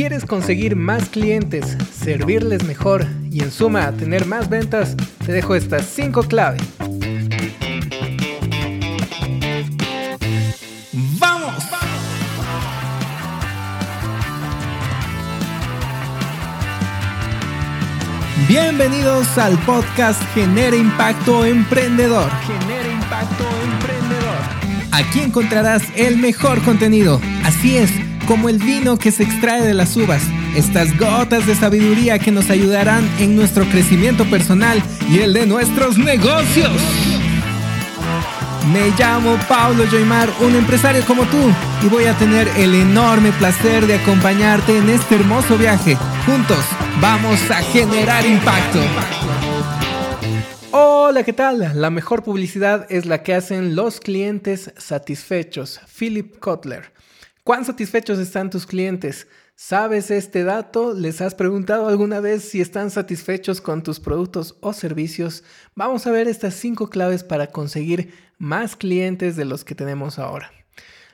¿Quieres conseguir más clientes, servirles mejor y en suma tener más ventas? Te dejo estas 5 claves. ¡Vamos! Bienvenidos al podcast Genera Impacto Emprendedor. Genera Impacto Emprendedor. Aquí encontrarás el mejor contenido. Así es como el vino que se extrae de las uvas, estas gotas de sabiduría que nos ayudarán en nuestro crecimiento personal y el de nuestros negocios. Me llamo Paulo Joymar, un empresario como tú, y voy a tener el enorme placer de acompañarte en este hermoso viaje. Juntos vamos a generar impacto. Hola, ¿qué tal? La mejor publicidad es la que hacen los clientes satisfechos. Philip Kotler. ¿Cuán satisfechos están tus clientes? ¿Sabes este dato? ¿Les has preguntado alguna vez si están satisfechos con tus productos o servicios? Vamos a ver estas cinco claves para conseguir más clientes de los que tenemos ahora.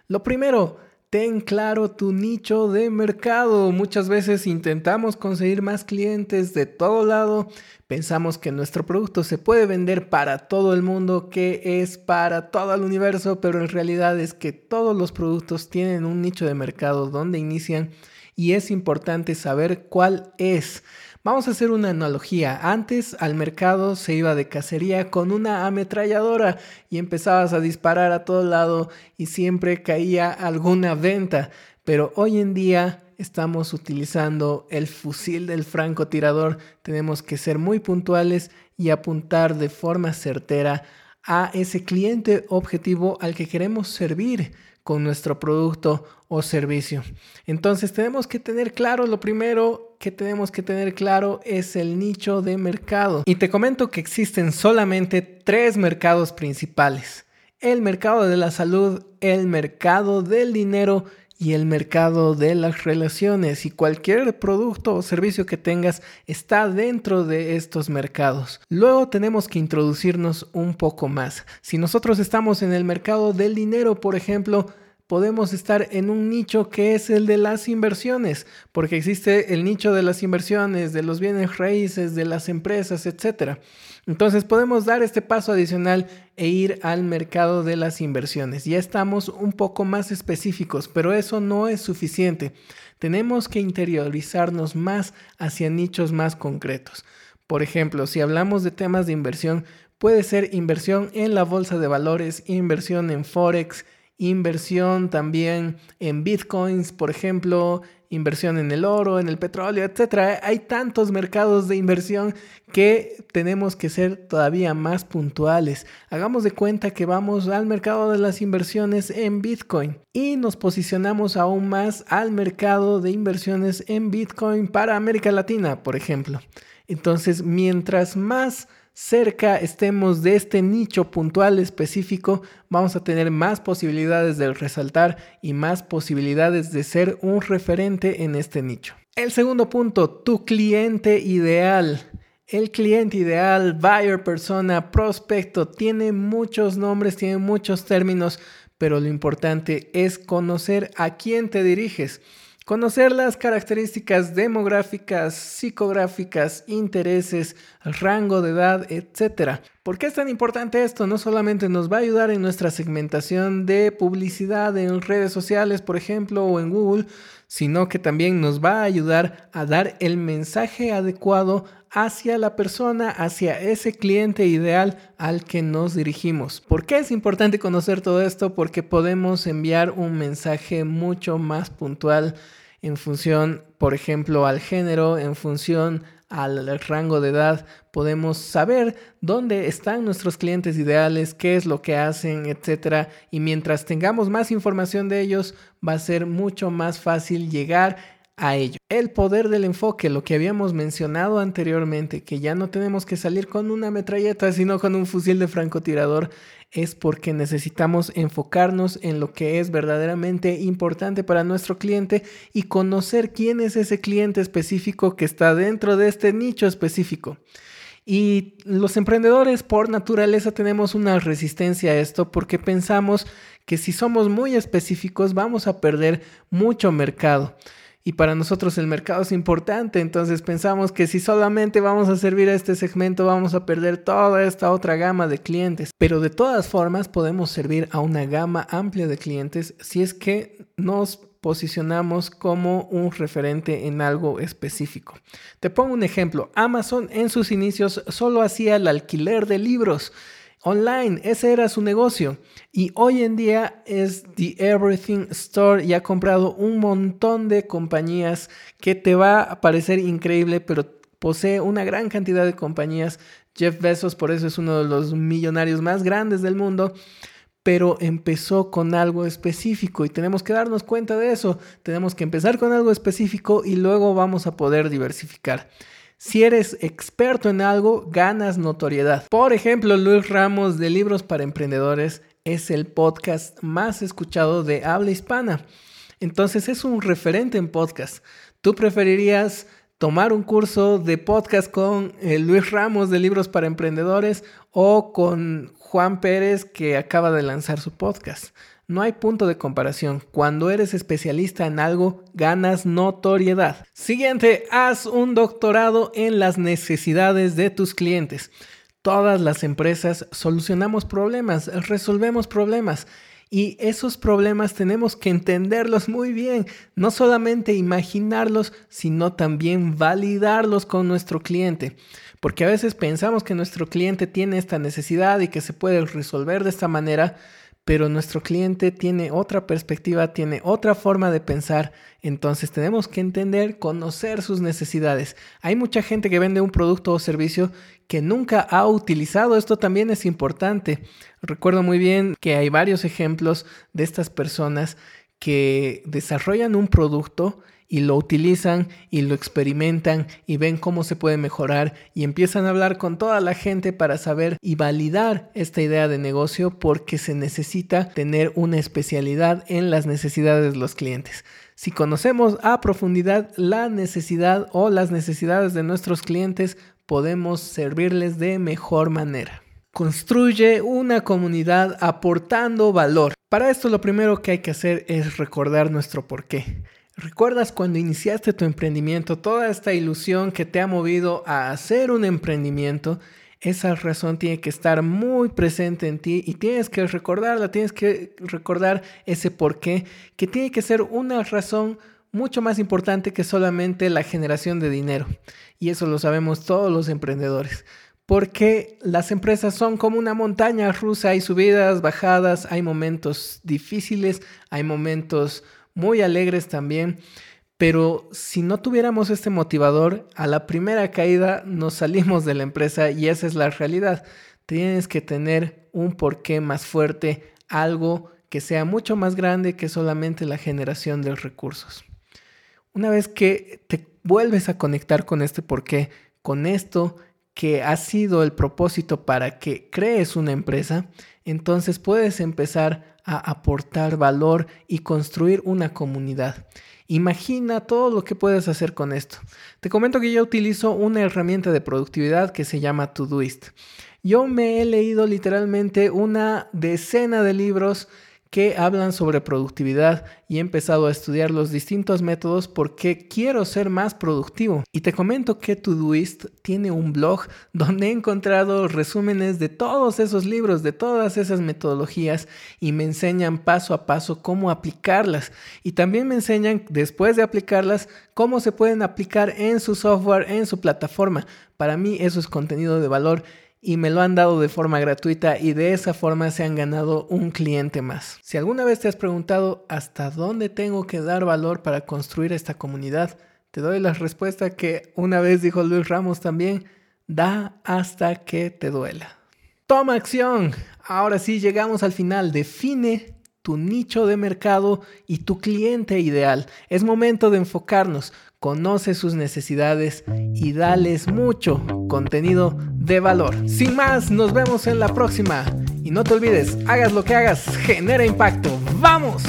Lo primero, ten claro tu nicho de mercado. Muchas veces intentamos conseguir más clientes de todo lado. Pensamos que nuestro producto se puede vender para todo el mundo, que es para todo el universo, pero en realidad es que todos los productos tienen un nicho de mercado donde inician y es importante saber cuál es. Vamos a hacer una analogía. Antes al mercado se iba de cacería con una ametralladora y empezabas a disparar a todo lado y siempre caía alguna venta. Pero hoy en día estamos utilizando el fusil del francotirador. Tenemos que ser muy puntuales y apuntar de forma certera a ese cliente objetivo al que queremos servir con nuestro producto o servicio. Entonces tenemos que tener claro, lo primero que tenemos que tener claro es el nicho de mercado. Y te comento que existen solamente tres mercados principales. El mercado de la salud, el mercado del dinero y el mercado de las relaciones y cualquier producto o servicio que tengas está dentro de estos mercados. Luego tenemos que introducirnos un poco más. Si nosotros estamos en el mercado del dinero, por ejemplo, podemos estar en un nicho que es el de las inversiones, porque existe el nicho de las inversiones, de los bienes raíces, de las empresas, etc. Entonces podemos dar este paso adicional e ir al mercado de las inversiones. Ya estamos un poco más específicos, pero eso no es suficiente. Tenemos que interiorizarnos más hacia nichos más concretos. Por ejemplo, si hablamos de temas de inversión, puede ser inversión en la bolsa de valores, inversión en forex, inversión también en bitcoins, por ejemplo, inversión en el oro, en el petróleo, etc. Hay tantos mercados de inversión que tenemos que ser todavía más puntuales. Hagamos de cuenta que vamos al mercado de las inversiones en bitcoin y nos posicionamos aún más al mercado de inversiones en bitcoin para América Latina, por ejemplo. Entonces, mientras más cerca estemos de este nicho puntual específico, vamos a tener más posibilidades de resaltar y más posibilidades de ser un referente en este nicho. El segundo punto, tu cliente ideal. El cliente ideal, buyer persona, prospecto, tiene muchos nombres, tiene muchos términos, pero lo importante es conocer a quién te diriges. Conocer las características demográficas, psicográficas, intereses, rango de edad, etc. ¿Por qué es tan importante esto? No solamente nos va a ayudar en nuestra segmentación de publicidad en redes sociales, por ejemplo, o en Google, sino que también nos va a ayudar a dar el mensaje adecuado hacia la persona, hacia ese cliente ideal al que nos dirigimos. ¿Por qué es importante conocer todo esto? Porque podemos enviar un mensaje mucho más puntual en función, por ejemplo, al género, en función al rango de edad, podemos saber dónde están nuestros clientes ideales, qué es lo que hacen, etc. Y mientras tengamos más información de ellos, va a ser mucho más fácil llegar a ello. El poder del enfoque, lo que habíamos mencionado anteriormente, que ya no tenemos que salir con una metralleta, sino con un fusil de francotirador, es porque necesitamos enfocarnos en lo que es verdaderamente importante para nuestro cliente y conocer quién es ese cliente específico que está dentro de este nicho específico. Y los emprendedores por naturaleza tenemos una resistencia a esto porque pensamos que si somos muy específicos vamos a perder mucho mercado. Y para nosotros el mercado es importante, entonces pensamos que si solamente vamos a servir a este segmento vamos a perder toda esta otra gama de clientes, pero de todas formas podemos servir a una gama amplia de clientes si es que nos posicionamos como un referente en algo específico. Te pongo un ejemplo, Amazon en sus inicios solo hacía el alquiler de libros online, ese era su negocio. Y hoy en día es The Everything Store y ha comprado un montón de compañías que te va a parecer increíble, pero posee una gran cantidad de compañías. Jeff Bezos por eso es uno de los millonarios más grandes del mundo pero empezó con algo específico y tenemos que darnos cuenta de eso. Tenemos que empezar con algo específico y luego vamos a poder diversificar. Si eres experto en algo, ganas notoriedad. Por ejemplo, Luis Ramos de Libros para Emprendedores es el podcast más escuchado de habla hispana. Entonces es un referente en podcast. ¿Tú preferirías tomar un curso de podcast con eh, Luis Ramos de Libros para Emprendedores o con Juan Pérez que acaba de lanzar su podcast. No hay punto de comparación. Cuando eres especialista en algo, ganas notoriedad. Siguiente, haz un doctorado en las necesidades de tus clientes. Todas las empresas solucionamos problemas, resolvemos problemas. Y esos problemas tenemos que entenderlos muy bien, no solamente imaginarlos, sino también validarlos con nuestro cliente. Porque a veces pensamos que nuestro cliente tiene esta necesidad y que se puede resolver de esta manera, pero nuestro cliente tiene otra perspectiva, tiene otra forma de pensar, entonces tenemos que entender, conocer sus necesidades. Hay mucha gente que vende un producto o servicio que nunca ha utilizado, esto también es importante. Recuerdo muy bien que hay varios ejemplos de estas personas que desarrollan un producto y lo utilizan y lo experimentan y ven cómo se puede mejorar y empiezan a hablar con toda la gente para saber y validar esta idea de negocio porque se necesita tener una especialidad en las necesidades de los clientes. Si conocemos a profundidad la necesidad o las necesidades de nuestros clientes, podemos servirles de mejor manera. Construye una comunidad aportando valor. Para esto lo primero que hay que hacer es recordar nuestro porqué. ¿Recuerdas cuando iniciaste tu emprendimiento, toda esta ilusión que te ha movido a hacer un emprendimiento? Esa razón tiene que estar muy presente en ti y tienes que recordarla, tienes que recordar ese por qué, que tiene que ser una razón mucho más importante que solamente la generación de dinero. Y eso lo sabemos todos los emprendedores. Porque las empresas son como una montaña rusa, hay subidas, bajadas, hay momentos difíciles, hay momentos muy alegres también. Pero si no tuviéramos este motivador, a la primera caída nos salimos de la empresa y esa es la realidad. Tienes que tener un porqué más fuerte, algo que sea mucho más grande que solamente la generación de recursos. Una vez que te vuelves a conectar con este porqué, con esto que ha sido el propósito para que crees una empresa, entonces puedes empezar a aportar valor y construir una comunidad. Imagina todo lo que puedes hacer con esto. Te comento que yo utilizo una herramienta de productividad que se llama Todoist. Yo me he leído literalmente una decena de libros que hablan sobre productividad y he empezado a estudiar los distintos métodos porque quiero ser más productivo. Y te comento que Todoist tiene un blog donde he encontrado resúmenes de todos esos libros, de todas esas metodologías y me enseñan paso a paso cómo aplicarlas. Y también me enseñan, después de aplicarlas, cómo se pueden aplicar en su software, en su plataforma. Para mí eso es contenido de valor y me lo han dado de forma gratuita y de esa forma se han ganado un cliente más. Si alguna vez te has preguntado hasta dónde tengo que dar valor para construir esta comunidad, te doy la respuesta que una vez dijo Luis Ramos también, da hasta que te duela. Toma acción. Ahora sí llegamos al final. Define tu nicho de mercado y tu cliente ideal. Es momento de enfocarnos, conoce sus necesidades y dales mucho contenido de valor. Sin más, nos vemos en la próxima. Y no te olvides, hagas lo que hagas, genera impacto. ¡Vamos!